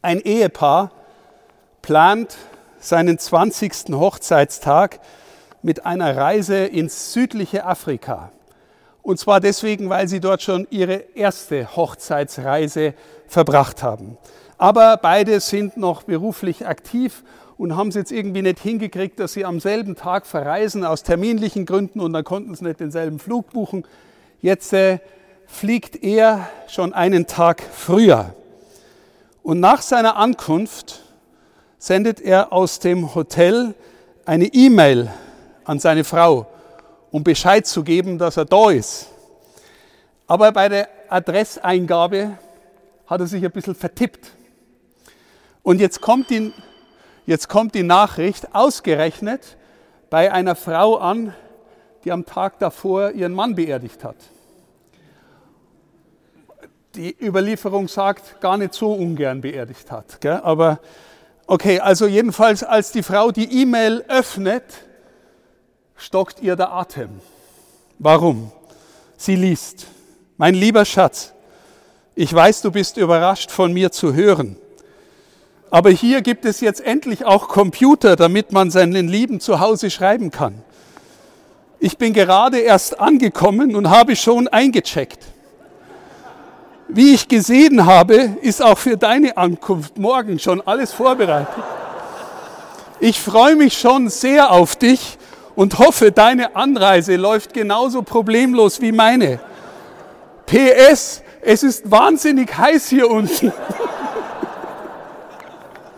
Ein Ehepaar plant seinen 20. Hochzeitstag mit einer Reise ins südliche Afrika. Und zwar deswegen, weil sie dort schon ihre erste Hochzeitsreise verbracht haben. Aber beide sind noch beruflich aktiv und haben es jetzt irgendwie nicht hingekriegt, dass sie am selben Tag verreisen aus terminlichen Gründen und dann konnten sie nicht denselben Flug buchen. Jetzt äh, fliegt er schon einen Tag früher. Und nach seiner Ankunft sendet er aus dem Hotel eine E-Mail an seine Frau, um Bescheid zu geben, dass er da ist. Aber bei der Adresseingabe hat er sich ein bisschen vertippt. Und jetzt kommt die, jetzt kommt die Nachricht ausgerechnet bei einer Frau an, die am Tag davor ihren Mann beerdigt hat. Die Überlieferung sagt, gar nicht so ungern beerdigt hat. Gell? Aber okay, also jedenfalls, als die Frau die E-Mail öffnet, stockt ihr der Atem. Warum? Sie liest, mein lieber Schatz, ich weiß, du bist überrascht von mir zu hören. Aber hier gibt es jetzt endlich auch Computer, damit man seinen Lieben zu Hause schreiben kann. Ich bin gerade erst angekommen und habe schon eingecheckt. Wie ich gesehen habe, ist auch für deine Ankunft morgen schon alles vorbereitet. Ich freue mich schon sehr auf dich und hoffe, deine Anreise läuft genauso problemlos wie meine. PS, es ist wahnsinnig heiß hier unten.